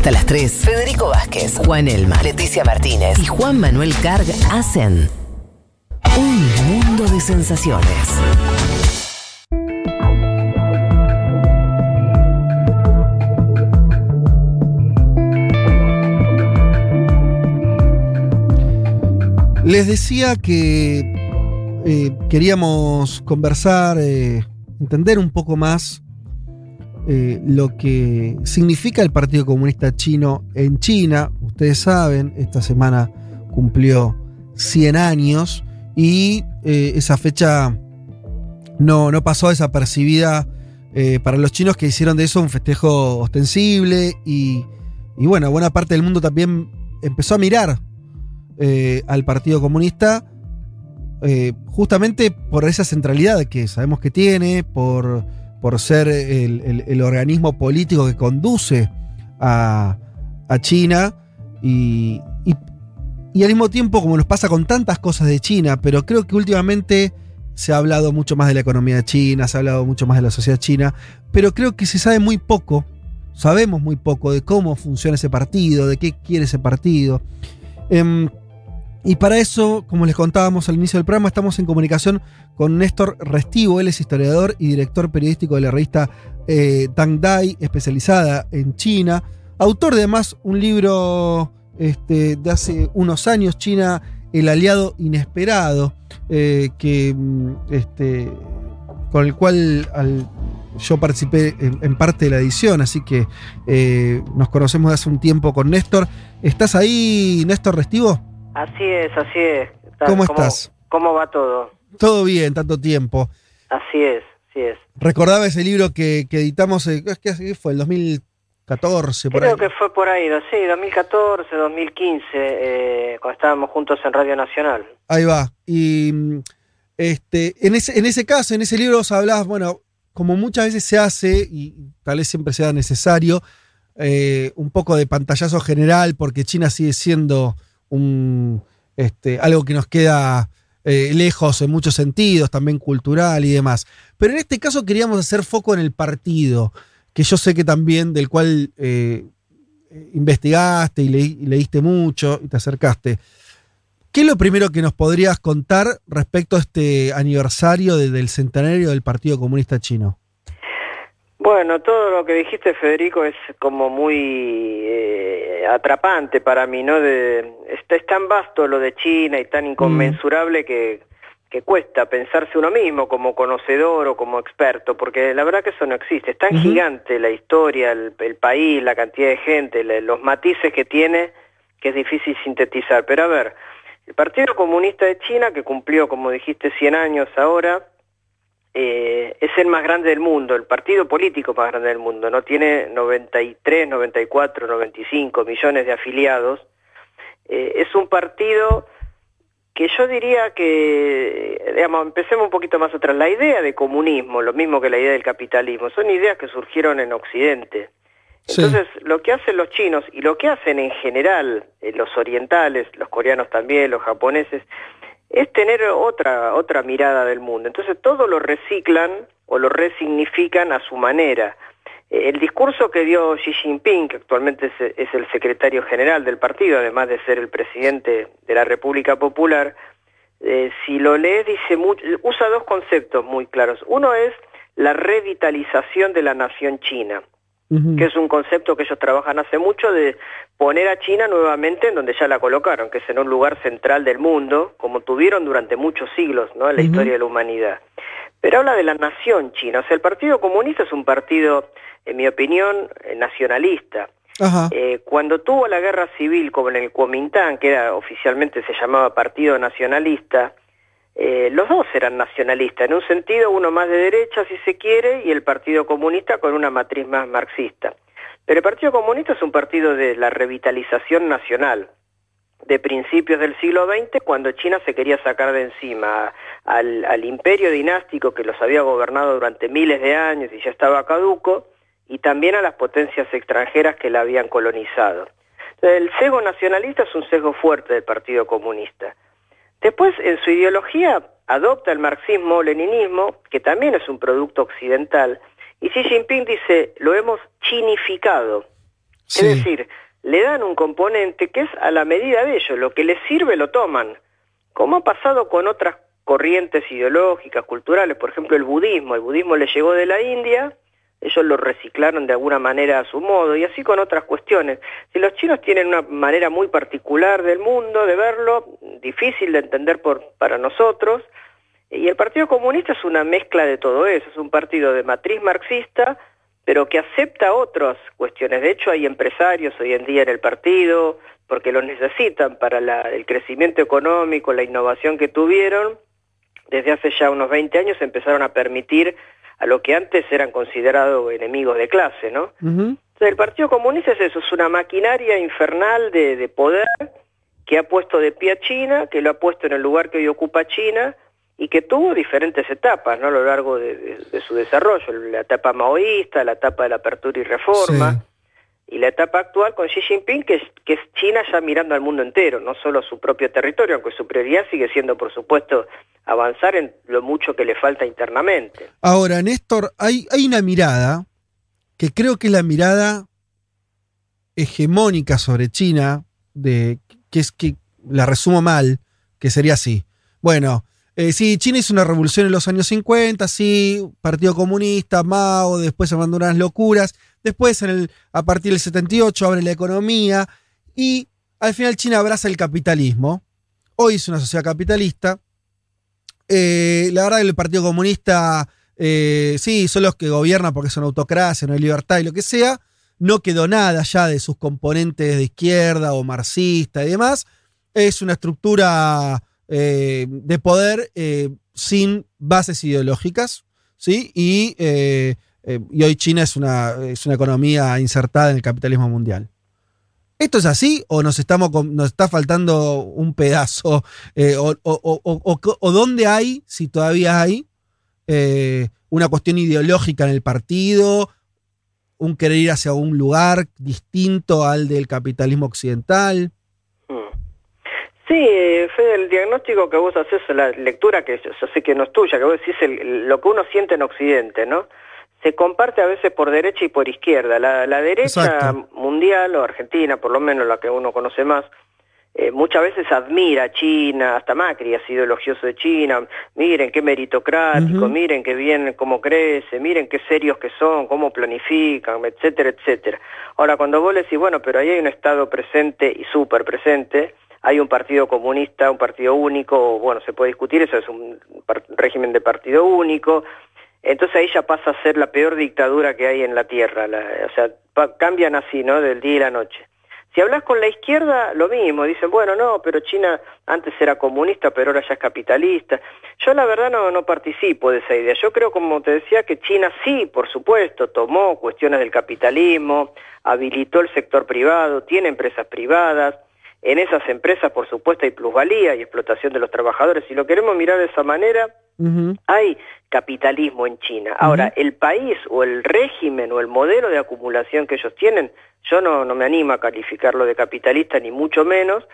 Hasta las 3, Federico Vázquez, Juan Elma, Leticia Martínez y Juan Manuel Carg hacen un mundo de sensaciones. Les decía que eh, queríamos conversar, eh, entender un poco más eh, lo que significa el Partido Comunista Chino en China. Ustedes saben, esta semana cumplió 100 años y esa fecha no, no pasó desapercibida para los chinos que hicieron de eso un festejo ostensible y, y bueno, buena parte del mundo también empezó a mirar eh, al Partido Comunista eh, justamente por esa centralidad que sabemos que tiene, por, por ser el, organismo político que conduce a, China y, y, al mismo tiempo, como nos pasa con tantas cosas de China, pero creo que últimamente se ha hablado mucho más de la economía China, se ha hablado mucho más de la sociedad china, pero creo que se sabe muy poco, sabemos muy poco de cómo funciona ese partido, de qué quiere ese partido. Em, y para eso, como les contábamos al inicio del programa, estamos en comunicación con Néstor Restivo. Él es historiador y director periodístico de la revista eh, Dang Dai, especializada en China. Autor de además un libro este, de hace unos años, China, el aliado inesperado, eh, que, mm, este, con el cual yo participé en, parte de la edición, así que eh, nos conocemos de hace un tiempo con Néstor. ¿Estás ahí, Néstor Restivo? Así es, así es. ¿Cómo, estás? ¿Cómo va todo? Todo bien, tanto tiempo. Así es, así es. Recordaba ese libro que, editamos, eh, ¿qué fue? ¿El 2014? Por Creo que fue por ahí, sí, 2014, 2015, eh, cuando estábamos juntos en Radio Nacional. Ahí va. Y este, en, ese, en ese caso, en ese libro os hablabas, bueno, como muchas veces se hace, y tal vez siempre sea necesario, eh, un poco de pantallazo general, porque China sigue siendo este, algo que nos queda eh, lejos en muchos sentidos, también cultural y demás. Pero en este caso queríamos hacer foco en el partido, que yo sé que también del cual eh, investigaste y, leíste mucho y te acercaste. ¿Qué es lo primero que nos podrías contar respecto a este aniversario del centenario del Partido Comunista Chino? Bueno, todo lo que dijiste, Federico, es como muy eh, atrapante para mí, ¿no? De, es, tan vasto lo de China y tan inconmensurable que, que cuesta pensarse uno mismo como conocedor o como experto, porque la verdad que eso no existe. Es tan gigante la historia, el, país, la cantidad de gente, los matices que tiene, que es difícil sintetizar. Pero a ver, el Partido Comunista de China, que cumplió, como dijiste, 100 años ahora, eh, es el más grande del mundo, el partido político más grande del mundo, no tiene 93, 94, 95 millones de afiliados. Eh, es un partido que yo diría que, digamos, empecemos un poquito más atrás. La idea de comunismo, lo mismo que la idea del capitalismo, son ideas que surgieron en Occidente. Entonces, lo que hacen los chinos y lo que hacen en general eh, los orientales, los coreanos también, los japoneses, es tener otra, otra mirada del mundo. Entonces todo lo reciclan o lo resignifican a su manera. Eh, el discurso que dio Xi Jinping, que actualmente es, el secretario general del partido, además de ser el presidente de la República Popular, eh, si lo lees dice usa dos conceptos muy claros. Uno es la revitalización de la nación china que es un concepto que ellos trabajan hace mucho de poner a China nuevamente en donde ya la colocaron, que es en un lugar central del mundo, como tuvieron durante muchos siglos ¿no? en la historia de la humanidad. Pero habla de la nación china, o sea, el Partido Comunista es un partido, en mi opinión, eh, nacionalista. Eh, cuando tuvo la guerra civil, como en el Kuomintang, que era, oficialmente se llamaba Partido Nacionalista, eh, los dos eran nacionalistas, en un sentido uno más de derecha si se quiere y el Partido Comunista con una matriz más marxista. Pero el Partido Comunista es un partido de la revitalización nacional, de principios del siglo XX, cuando China se quería sacar de encima al, al, imperio dinástico que los había gobernado durante miles de años y ya estaba caduco, y también a las potencias extranjeras que la habían colonizado. El sesgo nacionalista es un sesgo fuerte del Partido Comunista. Después, en su ideología, adopta el marxismo-leninismo, que también es un producto occidental, y Xi Jinping dice, lo hemos chinificado. Es decir, le dan un componente que es a la medida de ellos, lo que les sirve lo toman, como ha pasado con otras corrientes ideológicas, culturales, por ejemplo el budismo, el budismo le llegó de la India, ellos lo reciclaron de alguna manera a su modo, y así con otras cuestiones. Si los chinos tienen una manera muy particular del mundo, de verlo, difícil de entender por, para nosotros, y el Partido Comunista es una mezcla de todo eso, es un partido de matriz marxista, pero que acepta otras cuestiones. De hecho, hay empresarios hoy en día en el partido, porque los necesitan para el crecimiento económico, la innovación que tuvieron, desde hace ya unos 20 años empezaron a permitir a lo que antes eran considerados enemigos de clase, ¿no? Entonces el Partido Comunista es eso, es una maquinaria infernal de, poder que ha puesto de pie a China, que lo ha puesto en el lugar que hoy ocupa China y que tuvo diferentes etapas ¿no? a lo largo de, su desarrollo, la etapa maoísta, la etapa de la apertura y reforma, y la etapa actual con Xi Jinping, que es, que China ya mirando al mundo entero, no solo a su propio territorio, aunque su prioridad sigue siendo, por supuesto, avanzar en lo mucho que le falta internamente. Ahora, Néstor, hay, hay una mirada que creo que es la mirada hegemónica sobre China, de, que es que la resumo mal, que sería así. Bueno, eh, sí, China hizo una revolución en los años 50, sí, Partido Comunista, Mao, después se mandó unas locuras, Después, a partir del 78, abre la economía y al final China abraza el capitalismo. Hoy es una sociedad capitalista. Eh, la verdad que el Partido Comunista, eh, sí, son los que gobiernan porque son autocracia, no hay libertad y lo que sea. No quedó nada ya de sus componentes de izquierda o marxista y demás. Es una estructura eh, de poder sin bases ideológicas, ¿sí? Y eh, y hoy China es una, es una economía insertada en el capitalismo mundial. ¿Esto es así o nos, estamos, nos está faltando un pedazo? Eh, o, dónde hay, si todavía hay, eh, una cuestión ideológica en el partido, un querer ir hacia un lugar distinto al del capitalismo occidental? Sí, Fede, el diagnóstico que vos haces, la lectura que yo, sé que no es tuya, que vos decís lo que uno siente en Occidente, ¿no? se comparte a veces por derecha y por izquierda. La, derecha mundial, o argentina, por lo menos la que uno conoce más, eh, muchas veces admira a China, hasta Macri ha sido elogioso de China, miren qué meritocrático, miren qué bien, cómo crece, miren qué serios que son, cómo planifican, etcétera, etcétera. Ahora, cuando vos le decís, bueno, pero ahí hay un Estado presente y súper presente, hay un partido comunista, un partido único, bueno, se puede discutir, eso es un régimen de partido único, entonces ahí ya pasa a ser la peor dictadura que hay en la tierra, o sea, cambian así, ¿no? Del día y la noche. Si hablas con la izquierda, lo mismo, dicen, bueno, no, pero China antes era comunista, pero ahora ya es capitalista. Yo la verdad no, no participo de esa idea. Yo creo, como te decía, que China sí, por supuesto, tomó cuestiones del capitalismo, habilitó el sector privado, tiene empresas privadas, en esas empresas, por supuesto, hay plusvalía y explotación de los trabajadores. Si lo queremos mirar de esa manera, hay capitalismo en China. Ahora, el país o el régimen o el modelo de acumulación que ellos tienen, yo no, no me animo a calificarlo de capitalista, ni mucho menos.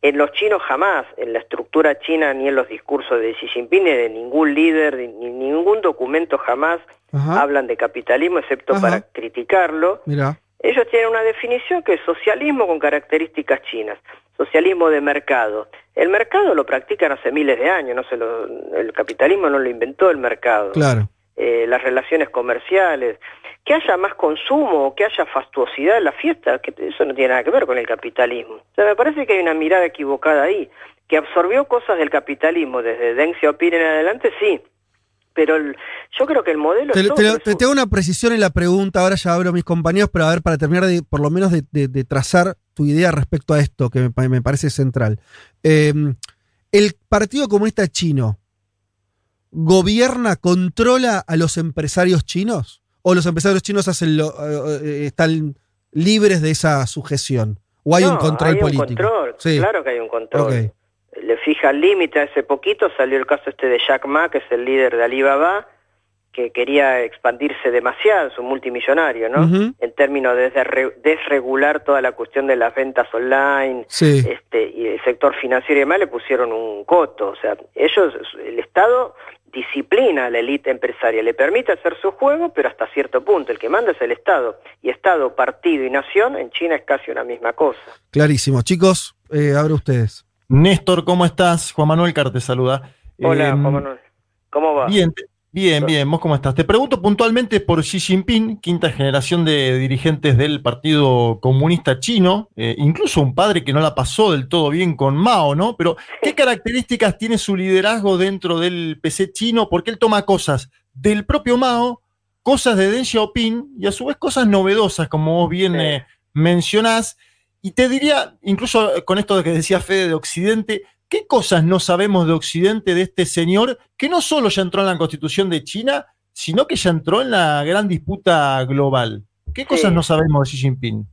En los chinos jamás, en la estructura china, ni en los discursos de Xi Jinping, ni de ningún líder, ni, ningún documento jamás hablan de capitalismo, excepto para criticarlo. Mira. Ellos tienen una definición que es socialismo con características chinas, socialismo de mercado. El mercado lo practican hace miles de años, no se lo, el capitalismo no lo inventó el mercado. Claro. Eh, las relaciones comerciales, que haya más consumo, que haya fastuosidad en la fiesta, que eso no tiene nada que ver con el capitalismo. O sea, me parece que hay una mirada equivocada ahí, que absorbió cosas del capitalismo desde Deng Xiaoping en adelante, sí, pero yo creo que el modelo... Te, tengo una precisión en la pregunta, ahora ya abro a mis compañeros, pero a ver, para terminar de, por lo menos de, trazar tu idea respecto a esto, que me, parece central. Em, ¿El Partido Comunista Chino gobierna, controla a los empresarios chinos? ¿O los empresarios chinos hacen lo, eh, eh, están libres de esa sujeción? ¿O hay un control hay un Control. Claro que hay un control le fija límite. Hace poquito salió el caso este de Jack Ma, que es el líder de Alibaba, que quería expandirse demasiado, es un multimillonario, ¿no? En términos de desregular toda la cuestión de las ventas online este, y el sector financiero y demás, le pusieron un coto. O sea, ellos, el Estado disciplina a la élite empresaria, le permite hacer su juego, pero hasta cierto punto. El que manda es el Estado. Y Estado, partido y nación en China es casi una misma cosa. Clarísimo. Chicos, eh, ustedes. Néstor, ¿cómo estás? Juan Manuel Car te saluda. Hola, Juan Manuel. ¿Cómo va? Bien, Bien, bien, ¿vos cómo estás? Te pregunto puntualmente por Xi Jinping, quinta generación de dirigentes del Partido Comunista Chino, eh, incluso un padre que no la pasó del todo bien con Mao, ¿no? Pero, ¿qué características tiene su liderazgo dentro del PC chino? Porque él toma cosas del propio Mao, cosas de Deng Xiaoping y a su vez cosas novedosas, como vos bien eh, mencionás. Y te diría, incluso con esto de que decía Fede de Occidente, ¿Qué cosas no sabemos de Occidente de este señor que no solo ya entró en la constitución de China, sino que ya entró en la gran disputa global? ¿Qué cosas no sabemos de Xi Jinping?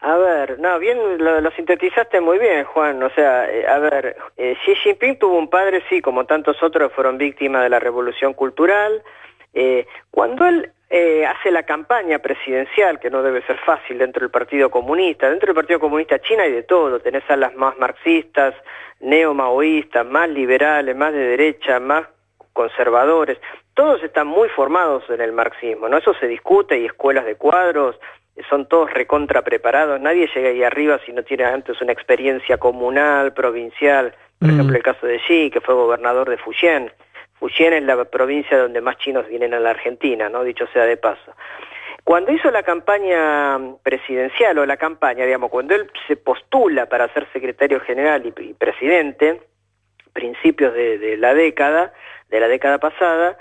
A ver, no, bien lo, sintetizaste muy bien, Juan. O sea, eh, a ver, eh, Xi Jinping tuvo un padre, sí, como tantos otros fueron víctimas de la revolución cultural. Eh, cuando él hace la campaña presidencial, que no debe ser fácil dentro del Partido Comunista, dentro del Partido Comunista China hay de todo, tenés a las más marxistas, neomaoístas, más liberales, más de derecha, más conservadores, todos están muy formados en el marxismo, ¿no? Eso se discute y escuelas de cuadros, son todos recontra preparados, nadie llega ahí arriba si no tiene antes una experiencia comunal, provincial, por mm. ejemplo el caso de Xi, que fue gobernador de Fujian. Fujian es la provincia donde más chinos vienen a la Argentina, ¿no? Dicho sea de paso. Cuando hizo la campaña presidencial o la campaña, digamos, cuando él se postula para ser secretario general y, presidente, principios de, la década, de la década pasada,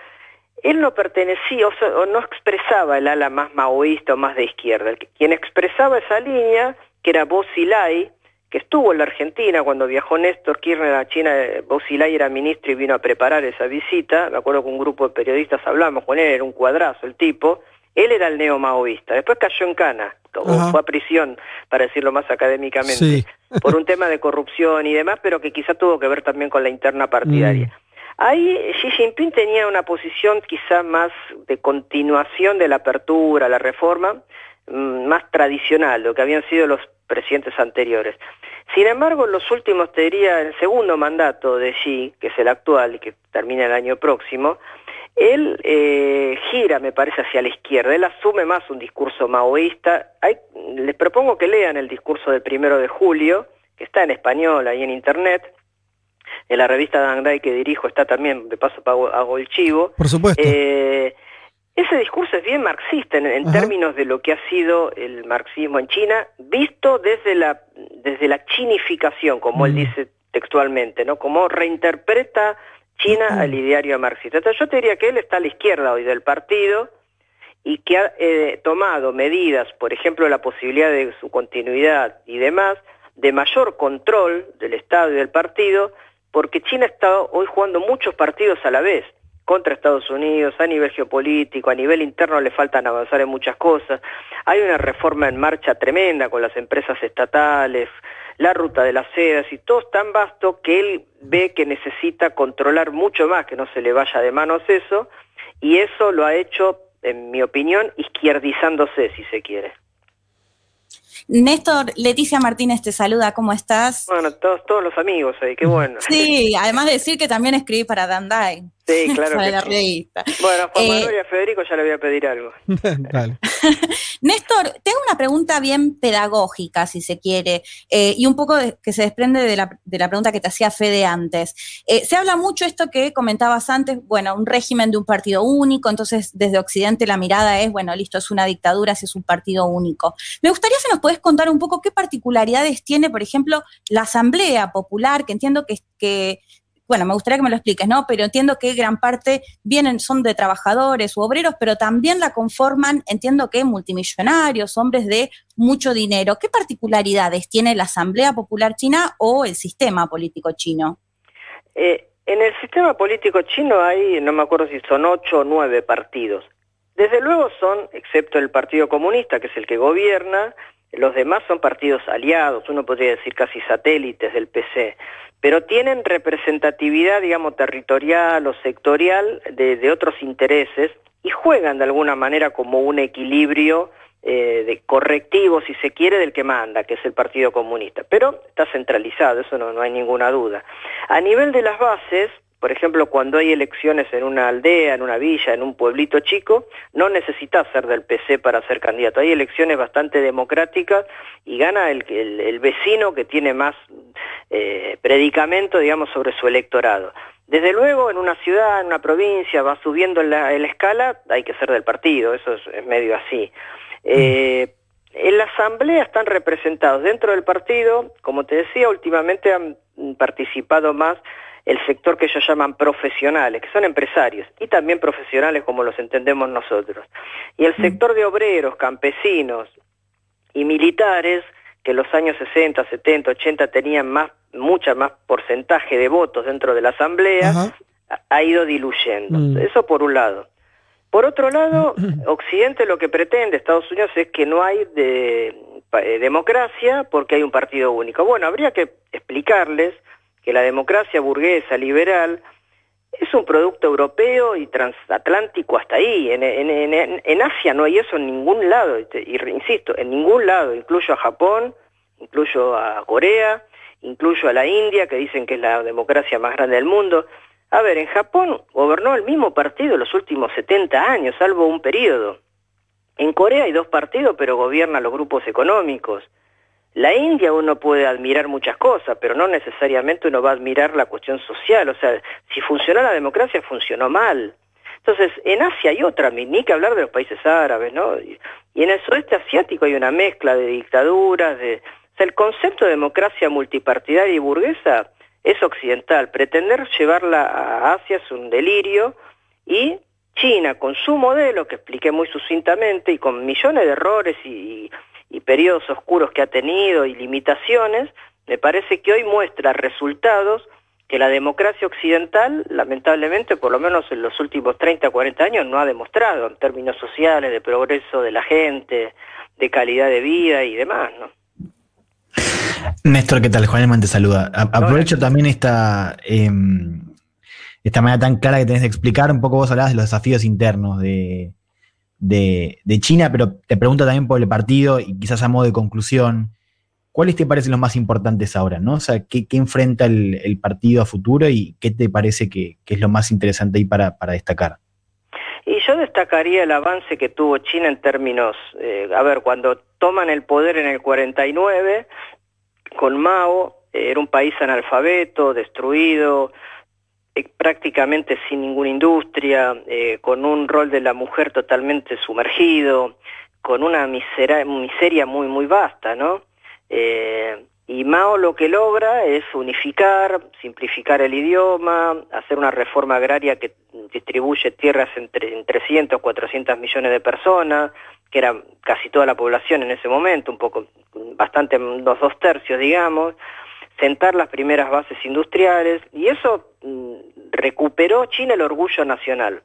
él no pertenecía o, no expresaba el ala más maoísta o más de izquierda. quien expresaba esa línea, que era Bo Xilai, que estuvo en la Argentina cuando viajó Néstor Kirchner a China, Bo Xilai era ministro y vino a preparar esa visita, me acuerdo que un grupo de periodistas hablamos con él, era un cuadrazo el tipo, él era el neomaoísta, después cayó en cana, o fue a prisión, para decirlo más académicamente, por un tema de corrupción y demás, pero que quizá tuvo que ver también con la interna partidaria. Mm. Ahí Xi Jinping tenía una posición quizá más de continuación de la apertura, la reforma, más tradicional, lo que habían sido los presidentes anteriores. Sin embargo, en los últimos, te diría, el segundo mandato de Xi, que es el actual y que termina el año próximo, él eh, gira, me parece, hacia la izquierda, él asume más un discurso maoísta. les propongo que lean el discurso del primero de julio, que está en español ahí en internet. En la revista Dangdai que dirijo está también, de paso hago el chivo. Por supuesto. Eh, ese discurso es bien marxista en, términos de lo que ha sido el marxismo en China, visto desde la, desde la chinificación, como él mm. dice textualmente, ¿no? Como reinterpreta China al ideario marxista. Entonces yo te diría que él está a la izquierda hoy del partido y que ha eh, tomado medidas, por ejemplo, la posibilidad de su continuidad y demás, de mayor control del Estado y del partido, porque China está hoy jugando muchos partidos a la vez contra Estados Unidos, a nivel geopolítico, a nivel interno le faltan avanzar en muchas cosas. Hay una reforma en marcha tremenda con las empresas estatales, la ruta de las sedas y todo es tan vasto que él ve que necesita controlar mucho más, que no se le vaya de manos eso, y eso lo ha hecho, en mi opinión, izquierdizándose, si se quiere. Néstor, Leticia Martínez te saluda, ¿cómo estás? Bueno, todos, todos los amigos ahí, qué bueno. Sí, además de decir que también escribí para Dandai. Sí, claro. que sí. Bueno, Juan Manuel y a Federico ya le voy a pedir algo. Néstor, tengo una pregunta bien pedagógica, si se quiere, eh, y un poco que se desprende de la, pregunta que te hacía Fede antes. Eh, se habla mucho esto que comentabas antes, bueno, un régimen de un partido único, entonces desde Occidente la mirada es, bueno, listo, es una dictadura si es un partido único. Me gustaría si nos puedes contar un poco qué particularidades tiene, por ejemplo, la Asamblea Popular, que entiendo que, que bueno, me gustaría que me lo expliques, ¿no? Pero entiendo que gran parte vienen, son de trabajadores u obreros, pero también la conforman, entiendo que multimillonarios, hombres de mucho dinero. ¿Qué particularidades tiene la Asamblea Popular China o el sistema político chino? Eh, en el sistema político chino hay, no me acuerdo si son ocho o nueve partidos. Desde luego son, excepto el Partido Comunista, que es el que gobierna, los demás son partidos aliados, uno podría decir casi satélites del PC pero tienen representatividad, digamos, territorial o sectorial de, otros intereses y juegan de alguna manera como un equilibrio eh, de correctivo, si se quiere, del que manda, que es el Partido Comunista. Pero está centralizado, eso no hay ninguna duda. A nivel de las bases, Por ejemplo, cuando hay elecciones en una aldea, en una villa, en un pueblito chico, no necesitas ser del PC para ser candidato. Hay elecciones bastante democráticas y gana el, vecino que tiene más eh, predicamento, digamos, sobre su electorado. Desde luego, en una ciudad, en una provincia, va subiendo la, la escala, hay que ser del partido, eso es, medio así. Eh, en la asamblea están representados dentro del partido, como te decía, últimamente han participado más el sector que ellos llaman profesionales, que son empresarios, y también profesionales como los entendemos nosotros. Y el mm. sector de obreros, campesinos y militares, que en los años 60, 70, 80 tenían más, mucha más porcentaje de votos dentro de la Asamblea, ha ido diluyendo. Mm. Eso por un lado. Por otro lado, Occidente lo que pretende, Estados Unidos, es que no hay de, eh, democracia porque hay un partido único. Bueno, habría que explicarles que la democracia burguesa, liberal, es un producto europeo y transatlántico hasta ahí. En, en, Asia no hay eso en ningún lado, y, insisto, en ningún lado. Incluyo a Japón, incluyo a Corea, incluyo a la India, que dicen que es la democracia más grande del mundo. A ver, en Japón gobernó el mismo partido los últimos 70 años, salvo un periodo. En Corea hay dos partidos, pero gobiernan los grupos económicos. La India uno puede admirar muchas cosas, pero no necesariamente uno va a admirar la cuestión social. O sea, si funcionó la democracia, funcionó mal. Entonces, en Asia hay otra, ni que hablar de los países árabes, ¿no? Y en el sudeste asiático hay una mezcla de dictaduras, de... O sea, el concepto de democracia multipartidaria y burguesa es occidental. Pretender llevarla a Asia es un delirio y China, con su modelo, que expliqué muy sucintamente, y con millones de errores y, y periodos oscuros que ha tenido y limitaciones, me parece que hoy muestra resultados que la democracia occidental, lamentablemente, por lo menos en los últimos 30, 40 años, no ha demostrado en términos sociales, de progreso de la gente, de calidad de vida y demás, ¿no? Néstor, ¿qué tal? Juan Elman te saluda. aprovecho también esta, em, esta manera tan clara que tenés de explicar, un poco vos hablabas de los desafíos internos de, de, China, pero te pregunto también por el partido y quizás a modo de conclusión, ¿cuáles te parecen los más importantes ahora? ¿no? O sea, ¿qué, enfrenta el, partido a futuro y qué te parece que, es lo más interesante ahí para, destacar? Y yo destacaría el avance que tuvo China en términos, eh, a ver, cuando toman el poder en el 49, con Mao, eh, era un país analfabeto, destruido, eh, prácticamente sin ninguna industria, eh, con un rol de la mujer totalmente sumergido, con una miseria muy, muy vasta, ¿no? Eh, y Mao lo que logra es unificar, simplificar el idioma, hacer una reforma agraria que distribuye tierras entre, en 300, 400 millones de personas, que era casi toda la población en ese momento, un poco, bastante, los dos tercios, digamos, sentar las primeras bases industriales y eso mm, recuperó China el orgullo nacional.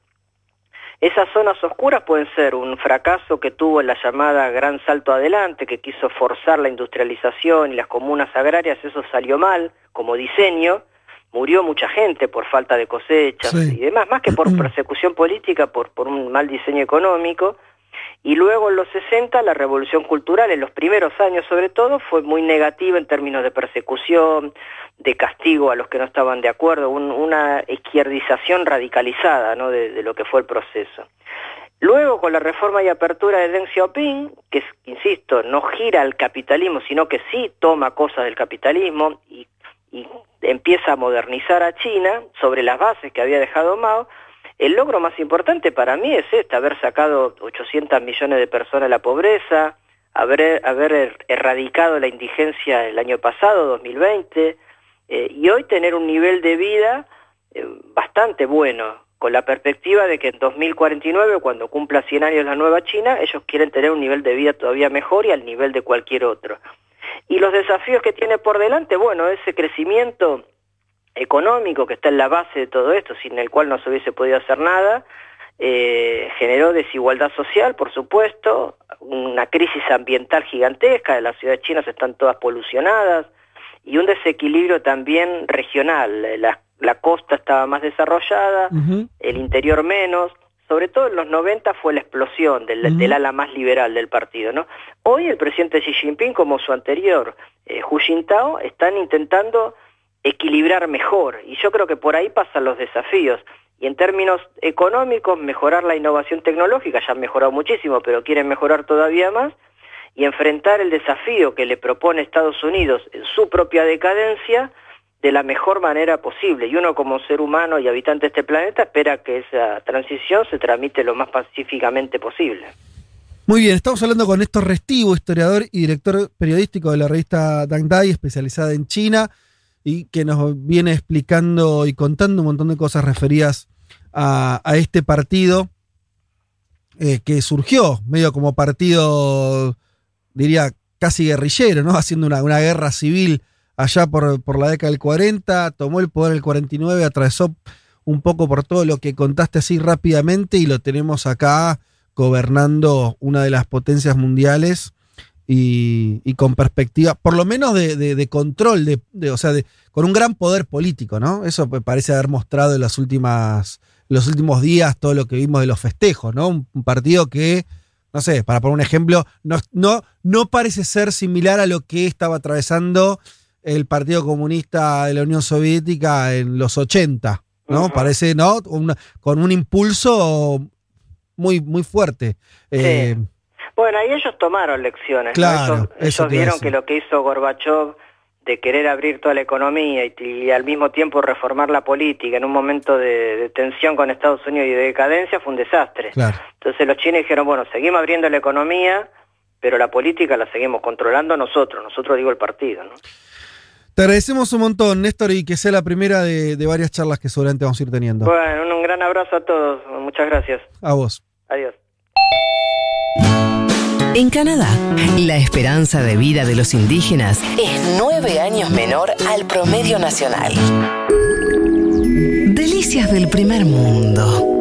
Esas zonas oscuras pueden ser un fracaso que tuvo la llamada Gran Salto Adelante, que quiso forzar la industrialización y las comunas agrarias, eso salió mal como diseño, murió mucha gente por falta de cosechas y demás, más que por persecución política, por, por un mal diseño económico, y luego en los 60 la revolución cultural, en los primeros años sobre todo, fue muy negativa en términos de persecución, de castigo a los que no estaban de acuerdo, una izquierdización radicalizada ¿no? de, lo que fue el proceso. Luego, con la reforma y apertura de Deng Xiaoping, que, insisto, no gira al capitalismo, sino que sí toma cosas del capitalismo y, y empieza a modernizar a China sobre las bases que había dejado Mao, el logro más importante para mí es este, haber sacado 800 millones de personas de la pobreza, haber, haber er, erradicado la indigencia el año pasado, 2020, eh, y hoy tener un nivel de vida eh, bastante bueno, con la perspectiva de que en 2049, cuando cumpla 100 años la nueva China, ellos quieren tener un nivel de vida todavía mejor y al nivel de cualquier otro. Y los desafíos que tiene por delante, bueno, ese crecimiento económico que está en la base de todo esto, sin el cual no se hubiese podido hacer nada, eh, generó desigualdad social, por supuesto, una crisis ambiental gigantesca, las ciudades chinas están todas polucionadas, y un desequilibrio también regional, la, costa estaba más desarrollada, el interior menos, sobre todo en los 90 fue la explosión del, del, ala más liberal del partido. ¿no? Hoy el presidente Xi Jinping, como su anterior, eh, Hu Jintao, están intentando equilibrar mejor. Y yo creo que por ahí pasan los desafíos. Y en términos económicos, mejorar la innovación tecnológica, ya han mejorado muchísimo, pero quieren mejorar todavía más, y enfrentar el desafío que le propone Estados Unidos en su propia decadencia de la mejor manera posible. Y uno como ser humano y habitante de este planeta espera que esa transición se tramite lo más pacíficamente posible. Muy bien, estamos hablando con Néstor Restivo, historiador y director periodístico de la revista Dang Dai, especializada en China, y que nos viene explicando y contando un montón de cosas referidas a, este partido eh, que surgió medio como partido, diría, casi guerrillero, ¿no? Haciendo una, una guerra civil allá por, por, la década del 40, tomó el poder el 49, atravesó un poco por todo lo que contaste así rápidamente y lo tenemos acá gobernando una de las potencias mundiales y, con perspectiva, por lo menos de, control, de, o sea, con un gran poder político, ¿no? Eso parece haber mostrado en las últimas, los últimos días todo lo que vimos de los festejos, ¿no? Un, partido que, no sé, para poner un ejemplo, no, no, no parece ser similar a lo que estaba atravesando el Partido Comunista de la Unión Soviética en los 80, ¿no? Parece, ¿no? con un impulso muy, muy fuerte. Eh, bueno, ahí ellos tomaron lecciones. Claro, ellos, vieron que lo que hizo Gorbachev de querer abrir toda la economía y, al mismo tiempo reformar la política en un momento de, tensión con Estados Unidos y de decadencia fue un desastre. Entonces los chinos dijeron, bueno, seguimos abriendo la economía, pero la política la seguimos controlando nosotros, nosotros digo el partido. ¿no? Te agradecemos un montón, Néstor, y que sea la primera de, de varias charlas que seguramente vamos a ir teniendo. Bueno, un gran abrazo a todos, muchas gracias. A vos. Adiós. En Canadá, la esperanza de vida de los indígenas es nueve años menor al promedio nacional. Delicias del primer mundo.